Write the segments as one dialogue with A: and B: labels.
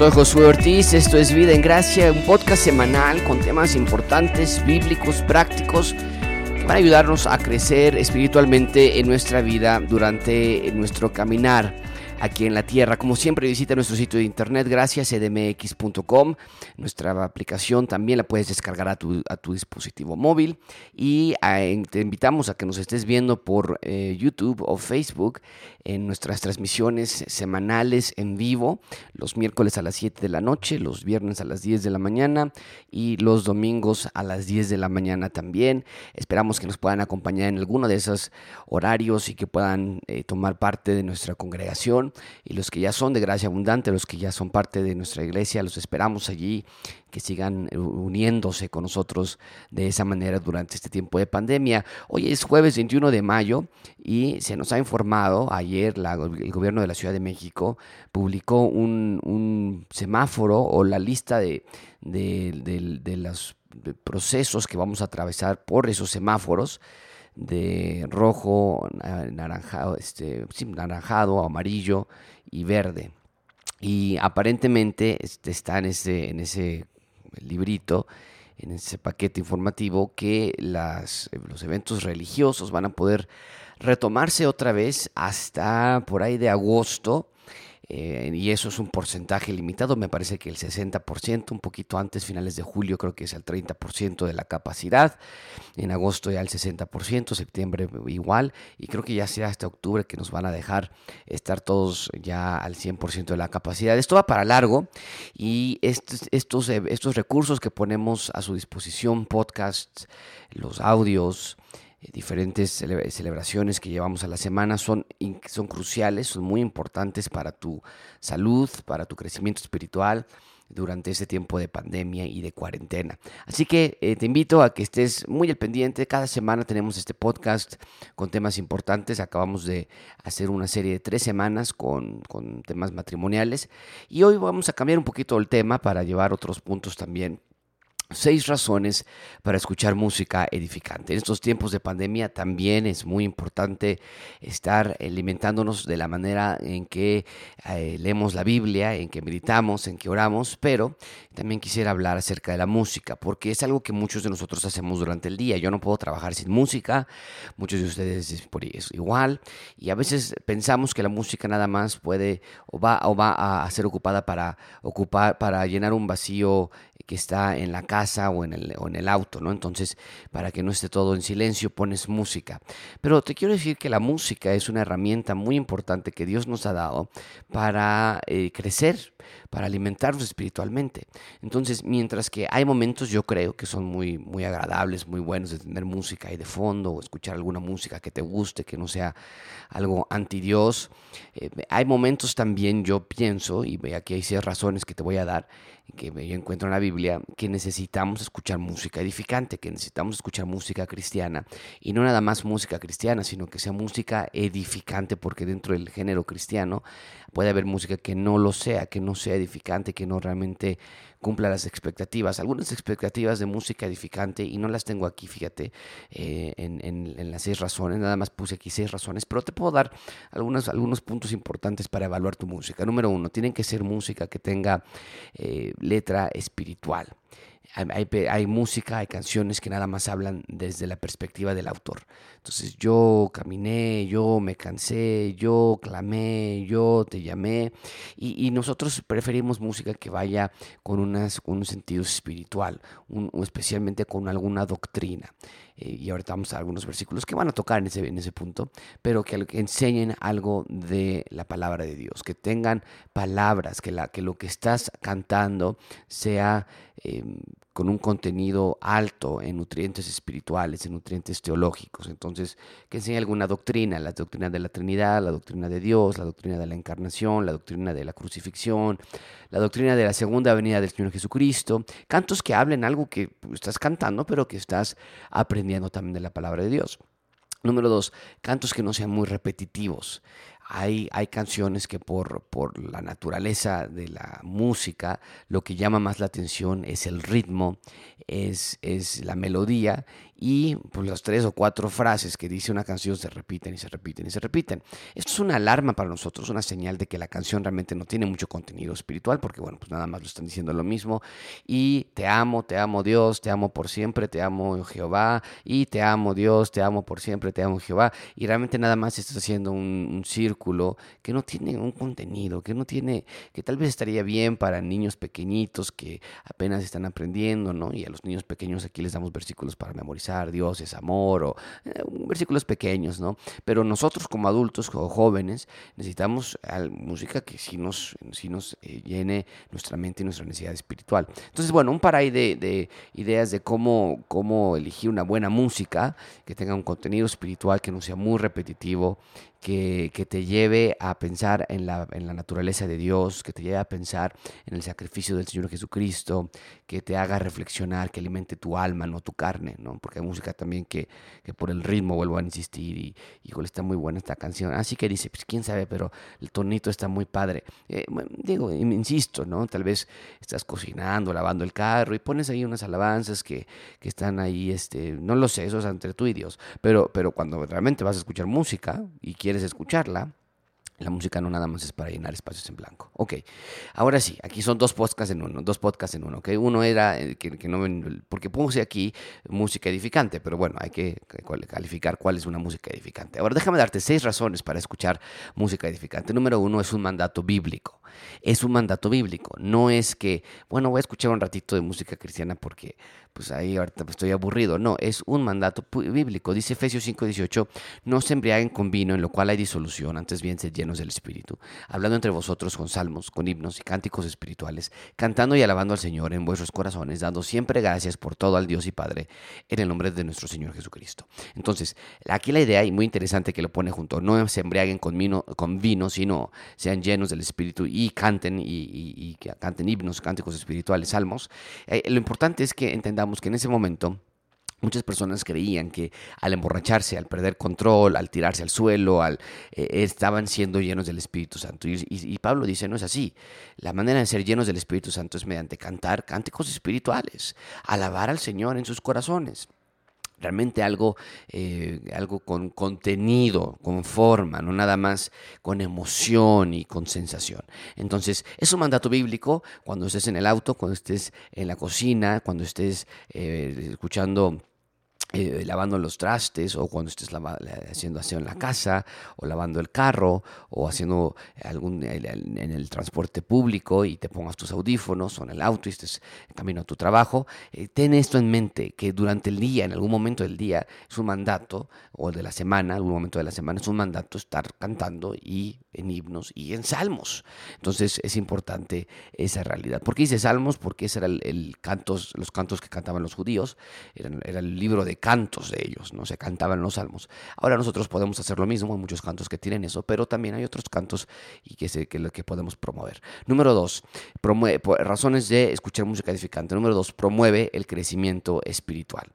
A: Soy Josué Ortiz, esto es Vida en Gracia, un podcast semanal con temas importantes, bíblicos, prácticos, que van a ayudarnos a crecer espiritualmente en nuestra vida durante nuestro caminar aquí en la tierra. Como siempre, visita nuestro sitio de internet, gracias, edmx.com. Nuestra aplicación también la puedes descargar a tu, a tu dispositivo móvil. Y eh, te invitamos a que nos estés viendo por eh, YouTube o Facebook en nuestras transmisiones semanales en vivo, los miércoles a las 7 de la noche, los viernes a las 10 de la mañana y los domingos a las 10 de la mañana también. Esperamos que nos puedan acompañar en alguno de esos horarios y que puedan eh, tomar parte de nuestra congregación y los que ya son de gracia abundante, los que ya son parte de nuestra iglesia, los esperamos allí, que sigan eh, uniéndose con nosotros de esa manera durante este tiempo de pandemia. Hoy es jueves 21 de mayo y se nos ha informado, ayer el gobierno de la Ciudad de México publicó un, semáforo o la lista de, de los procesos que vamos a atravesar por esos semáforos de rojo, naranjado, este, naranjado, amarillo y verde. Y aparentemente este, está en ese, en ese librito, en ese paquete informativo, que las, los eventos religiosos van a poder retomarse otra vez hasta por ahí de agosto eh, y eso es un porcentaje limitado, me parece que el 60%, un poquito antes, finales de julio, creo que es el 30% de la capacidad, en agosto ya el 60%, septiembre igual, y creo que ya sea hasta octubre que nos van a dejar estar todos ya al 100% de la capacidad. Esto va para largo y estos, estos, estos recursos que ponemos a su disposición, podcasts, los audios, eh, diferentes celebraciones que llevamos a la semana son, son cruciales, son muy importantes para tu salud, para tu crecimiento espiritual durante este tiempo de pandemia y de cuarentena. Así que eh, te invito a que estés muy al pendiente. Cada semana tenemos este podcast con temas importantes. Acabamos de hacer una serie de tres semanas con, con temas matrimoniales y hoy vamos a cambiar un poquito el tema para llevar otros puntos también Seis razones para escuchar música edificante. En estos tiempos de pandemia también es muy importante estar alimentándonos de la manera en que eh, leemos la Biblia, en que meditamos, en que oramos, pero también quisiera hablar acerca de la música, porque es algo que muchos de nosotros hacemos durante el día. Yo no puedo trabajar sin música, muchos de ustedes es igual, y a veces pensamos que la música nada más puede o va, o va a ser ocupada para ocupar, para llenar un vacío que está en la casa o en, el, o en el auto, ¿no? Entonces, para que no esté todo en silencio, pones música. Pero te quiero decir que la música es una herramienta muy importante que Dios nos ha dado para eh, crecer, para alimentarnos espiritualmente. Entonces, mientras que hay momentos, yo creo que son muy, muy agradables, muy buenos de tener música ahí de fondo o escuchar alguna música que te guste, que no sea algo anti Dios. Eh, hay momentos también, yo pienso, y aquí hay seis razones que te voy a dar, que yo encuentro en la Biblia, que necesitamos escuchar música edificante, que necesitamos escuchar música cristiana. Y no nada más música cristiana, sino que sea música edificante, porque dentro del género cristiano puede haber música que no lo sea, que no sea edificante, que no realmente cumpla las expectativas. Algunas expectativas de música edificante, y no las tengo aquí, fíjate, eh, en, las seis razones, nada más puse aquí seis razones, pero te puedo dar algunos, algunos puntos importantes para evaluar tu música. Número uno, tienen que ser música que tenga eh, letra espiritual. Hay, música, hay canciones que nada más hablan desde la perspectiva del autor. Entonces yo caminé, yo me cansé, yo clamé, yo te llamé. Y, nosotros preferimos música que vaya con, un sentido espiritual, especialmente con alguna doctrina. Eh, y ahorita vamos a algunos versículos que van a tocar en ese, punto, pero que, enseñen algo de la palabra de Dios, que tengan palabras, que, la, que lo que estás cantando sea em, con un contenido alto en nutrientes espirituales, en nutrientes teológicos. Entonces, que enseñe alguna doctrina, la doctrina de la Trinidad, la doctrina de Dios, la doctrina de la encarnación, la doctrina de la crucifixión, la doctrina de la segunda venida del Señor Jesucristo. Cantos que hablen algo que estás cantando, pero que estás aprendiendo también de la palabra de Dios. Número dos, cantos que no sean muy repetitivos. Hay, hay canciones que por, por la naturaleza de la música, lo que llama más la atención es el ritmo, es, es la melodía y pues las tres o cuatro frases que dice una canción se repiten y se repiten y se repiten. Esto es una alarma para nosotros, una señal de que la canción realmente no tiene mucho contenido espiritual, porque bueno, pues nada más lo están diciendo lo mismo. Y te amo, te amo Dios, te amo por siempre, te amo Jehová, y te amo Dios, te amo por siempre, te amo Jehová. Y realmente nada más estás haciendo un, un círculo que no tiene un contenido, que no tiene, que tal vez estaría bien para niños pequeñitos que apenas están aprendiendo, ¿no? Y a los niños pequeños aquí les damos versículos para memorizar Dios es amor, o eh, versículos pequeños, ¿no? Pero nosotros como adultos o jóvenes necesitamos música que sí nos, sí nos eh, llene nuestra mente y nuestra necesidad espiritual. Entonces, bueno, un par ahí de, de, ideas de cómo, cómo elegir una buena música que tenga un contenido espiritual que no sea muy repetitivo que, te lleve a pensar en la, en la, naturaleza de Dios, que te lleve a pensar en el sacrificio del Señor Jesucristo, que te haga reflexionar, que alimente tu alma, no tu carne, ¿no? Porque hay música también que, que por el ritmo vuelvo a insistir y, híjole, está muy buena esta canción. Así que dice, pues quién sabe, pero el tonito está muy padre. Eh, digo, insisto, ¿no? Tal vez estás cocinando, lavando el carro y pones ahí unas alabanzas que, que están ahí, este, no lo sé, eso es entre tú y Dios, pero, pero cuando realmente vas a escuchar música y quieres quieres escucharla, la música no nada más es para llenar espacios en blanco. Ok, ahora sí, aquí son dos podcasts en uno, dos podcasts en uno. Ok, uno era eh, que, no, porque puse aquí música edificante, pero bueno, hay que calificar cuál es una música edificante. Ahora déjame darte seis razones para escuchar música edificante. Número uno es un mandato bíblico. Es un mandato bíblico. No es que, bueno, voy a escuchar un ratito de música cristiana porque, pues ahí ahorita estoy aburrido. No, es un mandato bíblico. Dice Efesios 5:18, no se embriaguen con vino en lo cual hay disolución, antes bien se llenos del Espíritu, hablando entre vosotros con salmos, con himnos y cánticos espirituales, cantando y alabando al Señor en vuestros corazones, dando siempre gracias por todo al Dios y Padre, en el nombre de nuestro Señor Jesucristo. Entonces, aquí la idea, y muy interesante que lo pone junto, no se embriaguen con vino, con vino sino sean llenos del Espíritu y canten y, canten himnos, cánticos espirituales, salmos. Eh, lo importante es que entendamos que en ese momento Muchas personas creían que al emborracharse, al perder control, al tirarse al suelo, al, eh, estaban siendo llenos del Espíritu Santo. Y, Pablo dice, no es así. La manera de ser llenos del Espíritu Santo es mediante cantar cánticos espirituales, alabar al Señor en sus corazones realmente algo, eh, algo con contenido, con forma, no nada más con emoción y con sensación. Entonces, es un mandato bíblico cuando estés en el auto, cuando estés en la cocina, cuando estés eh, escuchando eh, lavando los trastes o cuando estés haciendo aseo en la casa o lavando el carro o haciendo algún en el transporte público y te pongas tus audífonos o en el auto y estés camino a tu trabajo, eh, ten esto en mente que durante el día, en algún momento del día, es un mandato o de la semana, algún momento de la semana es un mandato estar cantando y en himnos y en salmos. Entonces es importante esa realidad. ¿Por qué dice salmos? Porque ese era el, los cantos que cantaban los judíos, era el libro de cantos de ellos, ¿no? Se cantaban los salmos. Ahora nosotros podemos hacer lo mismo, hay muchos cantos que tienen eso, pero también hay otros cantos y que, sé, que, que podemos promover. Número dos, promueve, razones de escuchar música edificante. Número dos, promueve el crecimiento espiritual.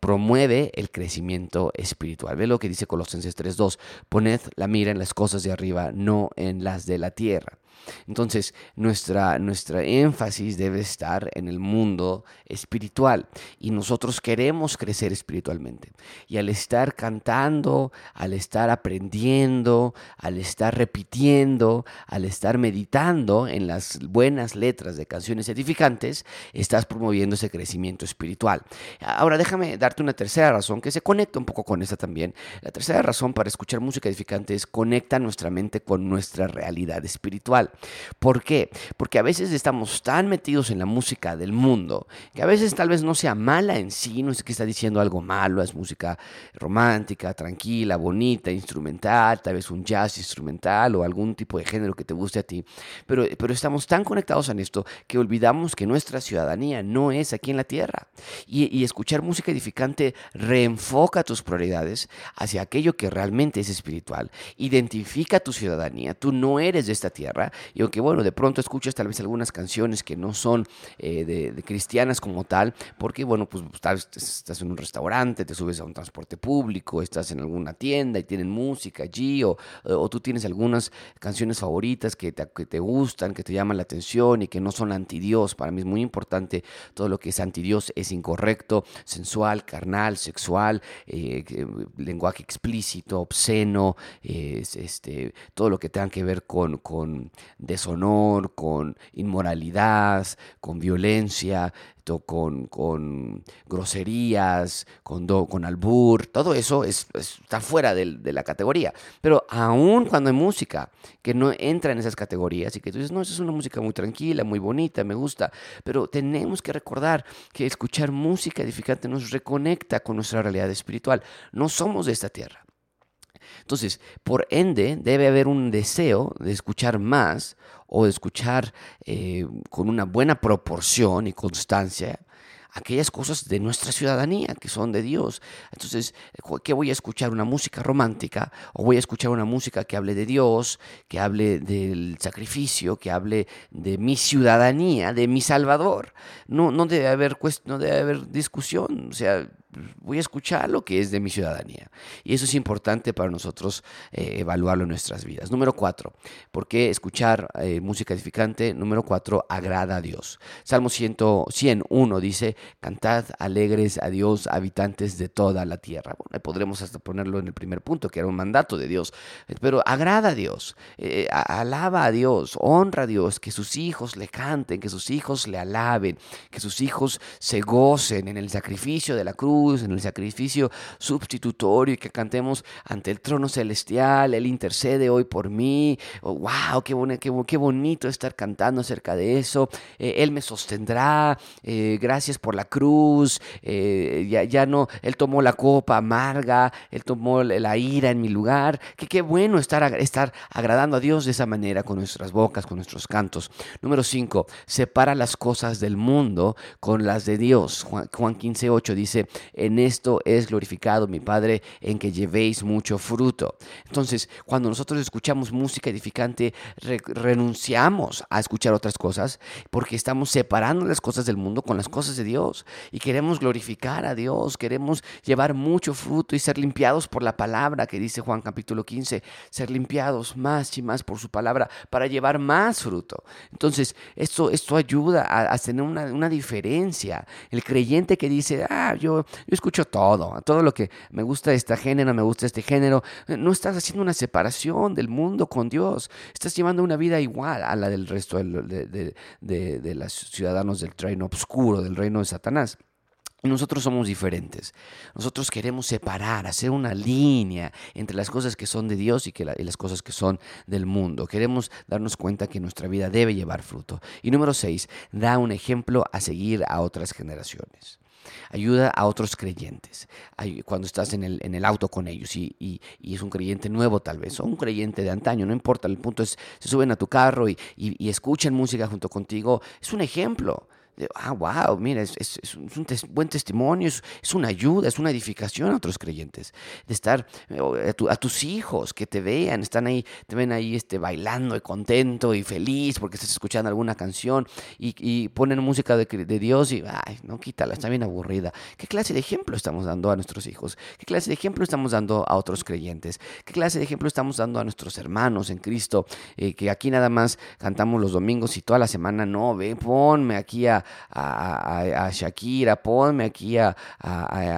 A: Promueve el crecimiento espiritual. Ve lo que dice Colosenses 3.2, poned la mira en las cosas de arriba, no en las de la tierra. Entonces, nuestra, nuestra énfasis debe estar en el mundo espiritual y nosotros queremos crecer espiritualmente. Y al estar cantando, al estar aprendiendo, al estar repitiendo, al estar meditando en las buenas letras de canciones edificantes, estás promoviendo ese crecimiento espiritual. Ahora, déjame darte una tercera razón que se conecta un poco con esta también. La tercera razón para escuchar música edificante es conecta nuestra mente con nuestra realidad espiritual. ¿Por qué? Porque a veces estamos tan metidos en la música del mundo que a veces tal vez no sea mala en sí, no es que está diciendo algo malo, es música romántica, tranquila, bonita, instrumental, tal vez un jazz instrumental o algún tipo de género que te guste a ti, pero, pero estamos tan conectados en esto que olvidamos que nuestra ciudadanía no es aquí en la tierra. Y, y escuchar música edificante reenfoca tus prioridades hacia aquello que realmente es espiritual, identifica tu ciudadanía, tú no eres de esta tierra, y aunque bueno, de pronto escuchas tal vez algunas canciones que no son eh, de, cristianas como tal, porque bueno, pues estás en un restaurante, te subes a un transporte público, estás en alguna tienda y tienen música allí o, o tú tienes algunas canciones favoritas que te, que te gustan, que te llaman la atención y que no son anti Dios. Para mí es muy importante todo lo que es anti Dios es incorrecto, sensual, carnal, sexual, eh, lenguaje explícito, obsceno, este, todo lo que tenga que ver con deshonor, con inmoralidad, con violencia, con, con groserías, con, con albur, todo eso está fuera de, de, la categoría. Pero aún cuando hay música que no entra en esas categorías y que tú dices, no, esa es una música muy tranquila, muy bonita, me gusta, pero tenemos que recordar que escuchar música edificante nos reconecta con nuestra realidad espiritual. No somos de esta tierra. Entonces, por ende, debe haber un deseo de escuchar más o de escuchar eh, con una buena proporción y constancia aquellas cosas de nuestra ciudadanía que son de Dios. Entonces, ¿qué voy a escuchar? ¿Una música romántica? ¿O voy a escuchar una música que hable de Dios, que hable del sacrificio, que hable de mi ciudadanía, de mi Salvador? No, no, debe, haber, no debe haber discusión. O sea, voy a escuchar lo que es de mi ciudadanía. Y eso es importante para nosotros eh, evaluarlo en nuestras vidas. Número cuatro, ¿por qué escuchar eh, música edificante? Número cuatro, agrada a Dios. Salmo 100, 101 dice, cantad alegres a Dios, habitantes de toda la tierra. Podremos hasta ponerlo en el primer punto, que era un mandato de Dios. Pero agrada a Dios, eh, alaba a Dios, honra a Dios, que sus hijos le canten, que sus hijos le alaben, que sus hijos se gocen en el sacrificio de la cruz en el sacrificio sustitutorio y que cantemos ante el trono celestial, Él intercede hoy por mí. Oh, wow, qué, qué, bonito estar cantando acerca de eso. Eh, él me sostendrá, eh, gracias por la cruz. Eh, ya, ya no, Él tomó la copa amarga, Él tomó la ira en mi lugar. Que qué bueno estar, estar agradando a Dios de esa manera con nuestras bocas, con nuestros cantos. Número 5, separa las cosas del mundo con las de Dios. Juan, Juan 15, 8 dice, en esto es glorificado mi Padre, en que llevéis mucho fruto. Entonces, cuando nosotros escuchamos música edificante, renunciamos a escuchar otras cosas porque estamos separando las cosas del mundo con las cosas de Dios y queremos glorificar a Dios, queremos llevar mucho fruto y ser limpiados por la palabra que dice Juan capítulo 15, ser limpiados más y más por su palabra para llevar más fruto. Entonces, esto, esto ayuda a, tener una, una diferencia. El creyente que dice, ah, yo, yo escucho todo, todo lo que me gusta de este género, me gusta este género. No estás haciendo una separación del mundo con Dios. Estás llevando una vida igual a la del resto de, de, los ciudadanos del reino oscuro, del reino de Satanás. Nosotros somos diferentes. Nosotros queremos separar, hacer una línea entre las cosas que son de Dios y, que y, las cosas que son del mundo. Queremos darnos cuenta que nuestra vida debe llevar fruto. Y número seis, da un ejemplo a seguir a otras generaciones ayuda a otros creyentes. Cuando estás en el, en el auto con ellos y, y, es un creyente nuevo tal vez, o un creyente de antaño, no importa, el punto es, se suben a tu carro y, y escuchan música junto contigo, es un ejemplo ah, wow, mira, es, un buen testimonio, es, una ayuda, es una edificación a otros creyentes. De estar a, tus hijos, que te vean, están ahí, te ven ahí este, bailando y contento y feliz porque estás escuchando alguna canción y, ponen música de, Dios y, ay, no, quítala, está bien aburrida. ¿Qué clase de ejemplo estamos dando a nuestros hijos? ¿Qué clase de ejemplo estamos dando a otros creyentes? ¿Qué clase de ejemplo estamos dando a nuestros hermanos en Cristo? Eh, que aquí nada más cantamos los domingos y toda la semana, no, ve, ponme aquí a, a, Shakira, ponme aquí a,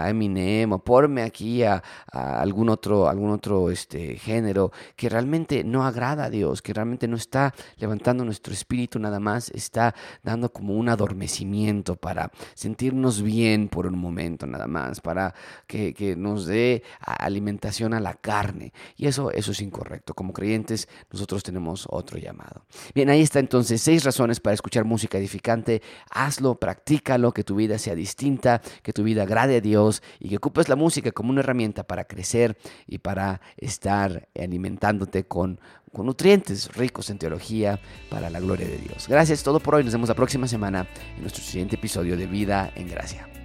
A: Eminem, ponme aquí a, algún otro, algún otro este, género que realmente no agrada a Dios, que realmente no está levantando nuestro espíritu nada más, está dando como un adormecimiento para sentirnos bien por un momento nada más, para que, que nos dé alimentación a la carne. Y eso, eso es incorrecto. Como creyentes, nosotros tenemos otro llamado. Bien, ahí está entonces seis razones para escuchar música edificante hazlo, practícalo, que tu vida sea distinta, que tu vida agrade a Dios y que ocupes la música como una herramienta para crecer y para estar alimentándote con, con nutrientes ricos en teología para la gloria de Dios. Gracias, todo por hoy. Nos vemos la próxima semana en nuestro siguiente episodio de Vida en Gracia.